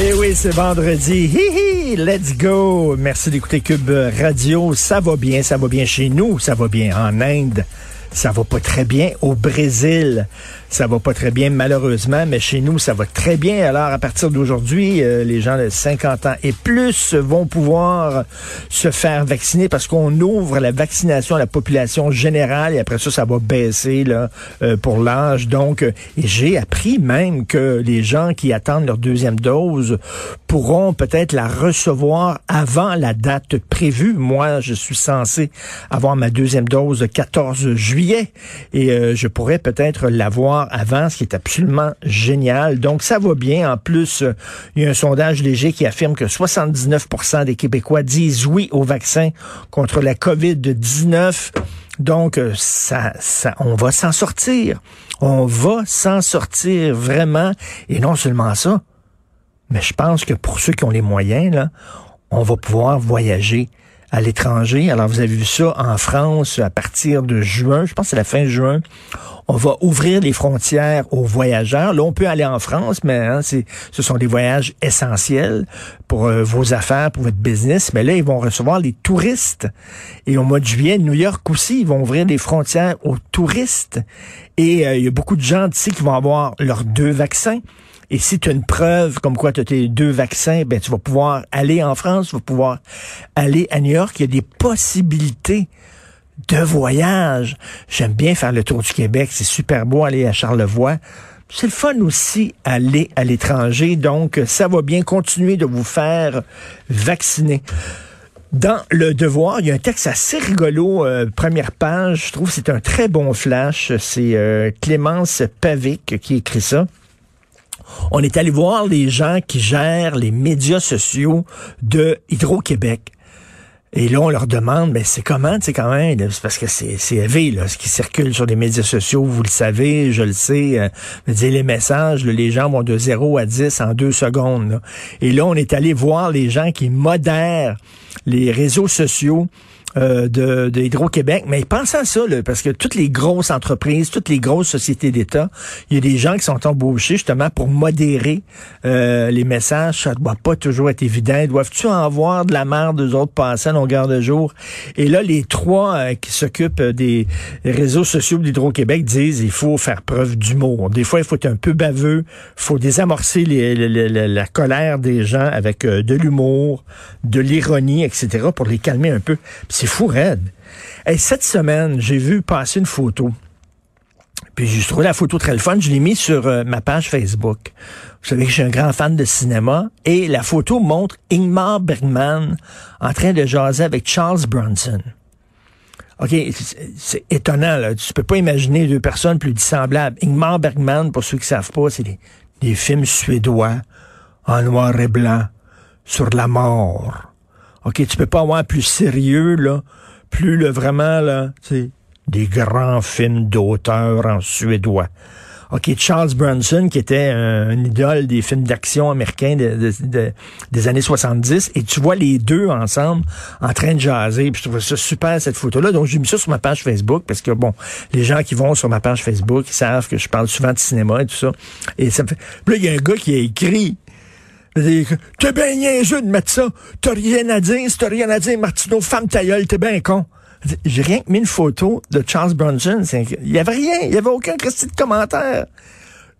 Eh oui, c'est vendredi. Hi hi, let's go. Merci d'écouter Cube Radio. Ça va bien, ça va bien chez nous, ça va bien en Inde. Ça va pas très bien au Brésil. Ça va pas très bien malheureusement, mais chez nous, ça va très bien. Alors, à partir d'aujourd'hui, euh, les gens de 50 ans et plus vont pouvoir se faire vacciner parce qu'on ouvre la vaccination à la population générale et après ça, ça va baisser là, euh, pour l'âge. Donc, euh, j'ai appris même que les gens qui attendent leur deuxième dose pourront peut-être la recevoir avant la date prévue. Moi, je suis censé avoir ma deuxième dose le 14 juillet et euh, je pourrais peut-être l'avoir avant, ce qui est absolument génial. Donc, ça va bien. En plus, euh, il y a un sondage léger qui affirme que 79% des Québécois disent oui au vaccin contre la COVID-19. Donc, euh, ça, ça, on va s'en sortir. On va s'en sortir vraiment. Et non seulement ça, mais je pense que pour ceux qui ont les moyens, on va pouvoir voyager à l'étranger. Alors, vous avez vu ça en France à partir de juin. Je pense que c'est la fin juin. On va ouvrir les frontières aux voyageurs. Là, on peut aller en France, mais hein, ce sont des voyages essentiels pour euh, vos affaires, pour votre business. Mais là, ils vont recevoir les touristes. Et au mois de juillet, New York aussi, ils vont ouvrir les frontières aux touristes. Et euh, il y a beaucoup de gens d'ici qui vont avoir leurs deux vaccins. Et si tu as une preuve comme quoi tu as tes deux vaccins, ben tu vas pouvoir aller en France, tu vas pouvoir aller à New York. Il y a des possibilités de voyage. J'aime bien faire le tour du Québec. C'est super beau aller à Charlevoix. C'est le fun aussi aller à l'étranger. Donc, ça va bien continuer de vous faire vacciner. Dans Le Devoir, il y a un texte assez rigolo, euh, première page. Je trouve que c'est un très bon flash. C'est euh, Clémence Pavic qui écrit ça. On est allé voir les gens qui gèrent les médias sociaux de Hydro-Québec. Et là, on leur demande, ben c'est comment, tu sais, quand même, parce que c'est, c'est élevé, là, ce qui circule sur les médias sociaux, vous le savez, je le sais, euh, les messages, les gens vont de 0 à 10 en deux secondes. Et là, on est allé voir les gens qui modèrent les réseaux sociaux euh, de, Hydro-Québec. Mais pensez à ça, parce que toutes les grosses entreprises, toutes les grosses sociétés d'État, il y a des gens qui sont embauchés justement pour modérer euh, les messages. Ça doit pas toujours être évident. Doivent-tu en voir de la merde des autres passer à longueur de jour? Et là, les trois euh, qui s'occupent des réseaux sociaux d'Hydro-Québec disent il faut faire preuve d'humour. Des fois, il faut être un peu baveux, il faut désamorcer la colère des gens avec de l'humour, de l'ironie, etc., pour les calmer un peu. C'est fou raide. Cette semaine, j'ai vu passer une photo. Puis j'ai trouvé la photo très le fun. Je l'ai mis sur euh, ma page Facebook. Vous savez que je suis un grand fan de cinéma. Et la photo montre Ingmar Bergman en train de jaser avec Charles Bronson. OK, c'est- c'est étonnant, là. Tu peux pas imaginer deux personnes plus dissemblables. Ingmar Bergman, pour ceux qui savent pas, c'est des, des films suédois en noir et blanc sur la mort. OK, tu peux pas avoir plus sérieux, là. Plus, le vraiment, là, tu des grands films d'auteur en suédois. OK, Charles Bronson, qui était un, idole des films d'action américains de- de- de- des années 70, et tu vois les deux ensemble en train de jaser, puis je trouve ça super, cette photo-là. Donc, j'ai mis ça sur ma page Facebook, parce que, bon, les gens qui vont sur ma page Facebook, ils savent que je parle souvent de cinéma et tout ça. Et ça me fait... Puis là, il y a un gars qui a écrit T'es bien niaiseux de mettre ça. T'as rien à dire. Si t'as rien à dire, Martineau, femme ta t'es bien con. J'ai rien que mis une photo de Charles Bronson. Il y avait rien. Il y avait aucun de commentaire.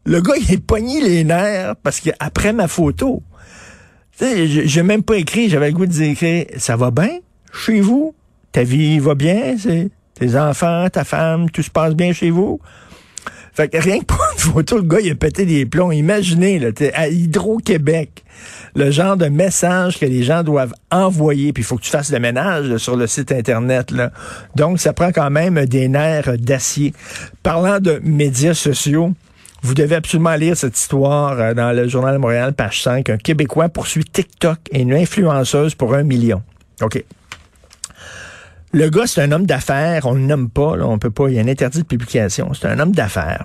Le gars, il est pogné les nerfs parce qu'après ma photo, j'ai même pas écrit. J'avais le goût de dire, ça va bien? Chez vous? Ta vie va bien? Tes enfants, ta femme, tout se passe bien chez vous? Fait que rien que pour photo, le gars, il a pété des plombs. Imaginez, là, à Hydro-Québec, le genre de message que les gens doivent envoyer, puis il faut que tu fasses le ménage sur le site Internet. Là. Donc, ça prend quand même des nerfs d'acier. Parlant de médias sociaux, vous devez absolument lire cette histoire euh, dans le Journal de Montréal, page 5. Un Québécois poursuit TikTok et une influenceuse pour un million. OK. Le gars, c'est un homme d'affaires. On ne le nomme pas. Là, on peut pas. Il y a un interdit de publication. C'est un homme d'affaires.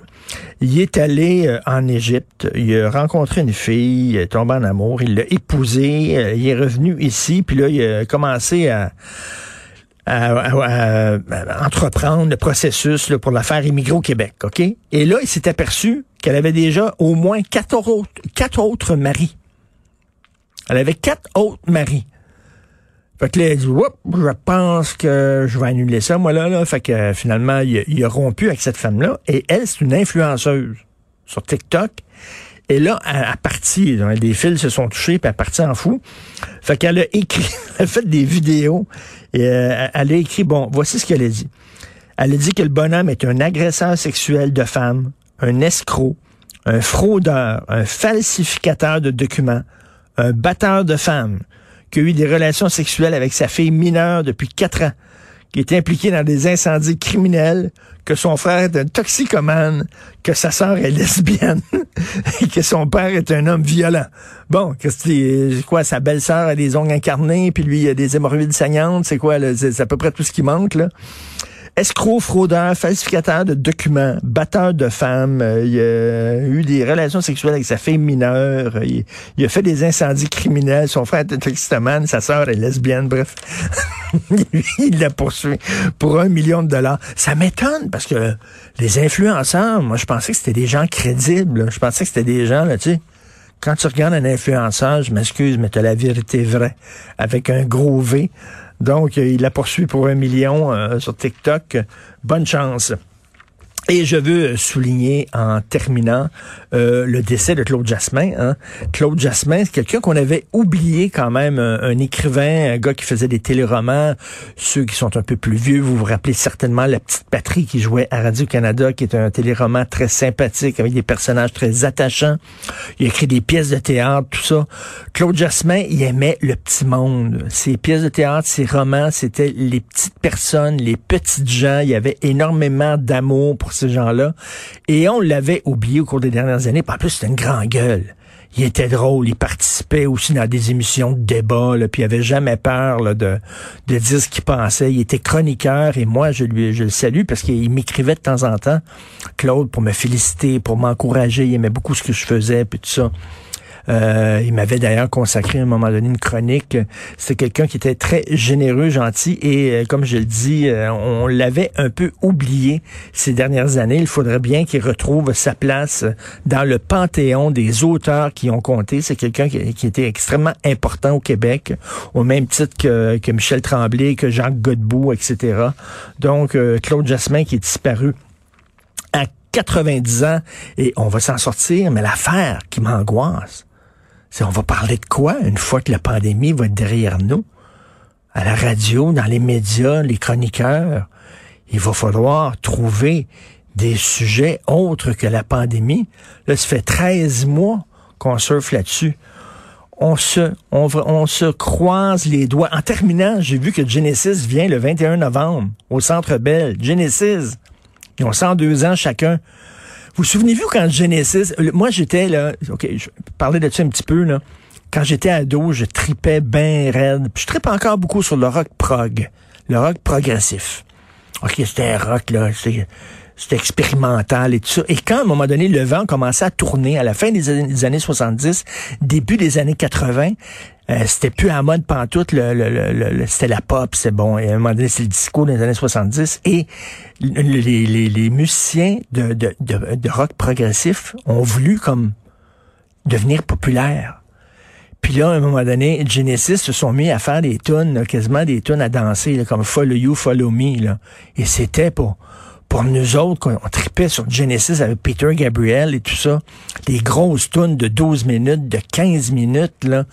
Il est allé euh, en Égypte. Il a rencontré une fille. Il est tombé en amour. Il l'a épousée. Euh, il est revenu ici. Puis là, il a commencé à, entreprendre le processus pour la faire immigrer au Québec. OK? Et là, il s'est aperçu qu'elle avait déjà au moins quatre autres, quatre autres maris. Elle avait quatre autres maris. Fait que là, il dit, je pense que je vais annuler ça, moi, là, là. Fait que euh, finalement, il, a rompu avec cette femme-là. Et elle, c'est une influenceuse sur TikTok. Et là, à, partir, des fils se sont touchés, puis elle partie en fou. Fait qu'elle a écrit, elle a fait des vidéos, et euh, elle a écrit, bon, voici ce qu'elle a dit. Elle a dit que le bonhomme est un agresseur sexuel de femmes, un escroc, un fraudeur, un falsificateur de documents, un batteur de femmes, qui a eu des relations sexuelles avec sa fille mineure depuis quatre ans, qui est impliqué dans des incendies criminels, que son frère est un toxicomane, que sa sœur est lesbienne et que son père est un homme violent. Bon, c'est quoi, sa belle-sœur a des ongles incarnés, puis lui il a des hémorroïdes saignantes, c'est quoi, c'est à peu près tout ce qui manque, là escroc, fraudeur, falsificateur de documents, batteur de femmes, euh, il a eu des relations sexuelles avec sa fille mineure, il, a fait des incendies criminels, son frère était toxicomane, sa sœur est lesbienne, bref. il l'a poursuivi pour un million de dollars. Ça m'étonne parce que les influenceurs, moi je pensais que c'était des gens crédibles, je pensais que c'était des gens, là, tu sais, quand tu regardes un influenceur, je m'excuse, mais tu as la vérité vraie, avec un gros V. Donc, il la poursuit pour un million euh, sur TikTok. Bonne chance. Et je veux souligner en terminant euh, le décès de Claude Jasmin. Hein. Claude Jasmin, c'est quelqu'un qu'on avait oublié quand même, un, écrivain, un gars qui faisait des téléromans. Ceux qui sont un peu plus vieux, vous vous rappelez certainement La Petite Patrie qui jouait à Radio-Canada, qui est un téléroman très sympathique avec des personnages très attachants. Il a écrit des pièces de théâtre, tout ça. Claude Jasmin, il aimait le petit monde. Ses pièces de théâtre, ses romans, c'était les petites personnes, les petites gens. Il y avait énormément d'amour pour gens-là. Et on l'avait oublié au cours des dernières années. en plus, c'était une grande gueule. Il était drôle, il participait aussi dans des émissions de débat, puis il avait jamais peur de, de dire ce qu'il pensait. Il était chroniqueur et moi, je lui je le salue parce qu'il m'écrivait de temps en temps, Claude, pour me féliciter, pour m'encourager. Il aimait beaucoup ce que je faisais, puis tout ça. Euh, il m'avait d'ailleurs consacré un moment donné une chronique. C'est quelqu'un qui était très généreux, gentil et euh, comme je le dis, euh, on l'avait un peu oublié ces dernières années. Il faudrait bien qu'il retrouve sa place dans le panthéon des auteurs qui ont compté. C'est quelqu'un qui, était extrêmement important au Québec, au même titre que, que Michel Tremblay, que Jacques Godbout, etc. Donc, Claude Jasmin qui est disparu à 90 ans et on va s'en sortir, mais l'affaire qui m'angoisse, on va parler de quoi une fois que la pandémie va être derrière nous? À la radio, dans les médias, les chroniqueurs, il va falloir trouver des sujets autres que la pandémie. Là, ça fait 13 mois qu'on surfe là-dessus. On se, on, on se croise les doigts. En terminant, j'ai vu que Genesis vient le 21 novembre au Centre Bell. Genesis, ils ont 102 ans chacun. Vous souvenez-vous quand Genesis, moi j'étais là, ok, je parlais de ça un petit peu là. Quand j'étais ado, je tripais bien raide. Puis je tripe encore beaucoup sur le rock prog, le rock progressif. Ok, c'était rock là, c'était expérimental et tout ça. Et quand, à un moment donné, le vent commençait à tourner à la fin des années 70, début des années 80, euh, c'était plus à mode pantoute, le, le, le, c'était la pop, c'est bon. Et à un moment donné, c'est le disco des années 70. Et les, musiciens de, rock progressif ont voulu comme devenir populaires. Puis là, à un moment donné, Genesis se sont mis à faire des tunes, quasiment des tunes à danser, comme Follow You, Follow Me. Et c'était pour pour nous autres, on, tripait sur Genesis avec Peter Gabriel et tout ça, des grosses tunes de 12 minutes, de 15 minutes, là,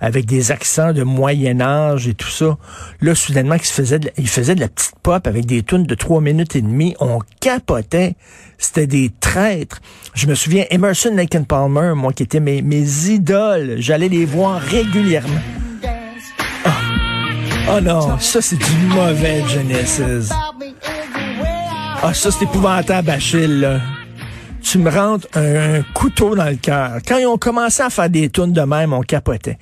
avec des accents de Moyen Âge et tout ça. Là, soudainement, il faisait de, il de la petite pop avec des tunes de 3 minutes et demie. On capotait. C'était des traîtres. Je me souviens, Emerson, Lake Palmer, moi, qui étaient mes, mes idoles, j'allais les voir régulièrement. Oh. oh non, ça c'est du mauvais Genesis. Ah, ça, c'est épouvantable, Achille, là. Tu me rentres un, couteau dans le cœur. Quand ils ont commencé à faire des tunes de même, on capotait.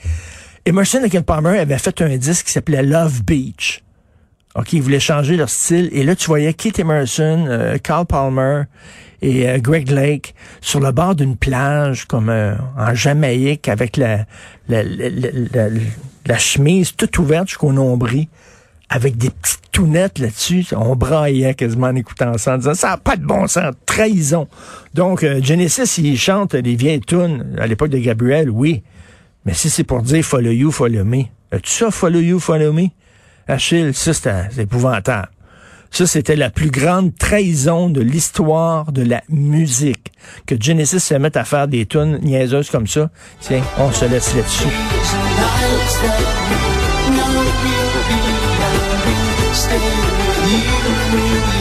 Emerson et Palmer avait fait un disque qui s'appelait Love Beach. OK, ils voulaient changer leur style. Et là, tu voyais Keith Emerson, euh, Carl Palmer et euh, Greg Lake sur le bord d'une plage, comme euh, en Jamaïque, avec la, la, la, la chemise toute ouverte jusqu'au nombril avec des petites tounettes là-dessus. On braillait quasiment en écoutant ça, en disant ça n'a pas de bon sens, trahison. Donc, euh, Genesis, il chante des vieilles tunes à l'époque de Gabriel, oui. Mais si c'est pour dire follow you, follow me, as-tu ça, follow you, follow me? Achille, ça, c'est épouvantable. Ça, c'était la plus grande trahison de l'histoire de la musique. Que Genesis se mette à faire des tunes niaiseuses comme ça. Tiens, on se laisse là-dessus. you, you, you.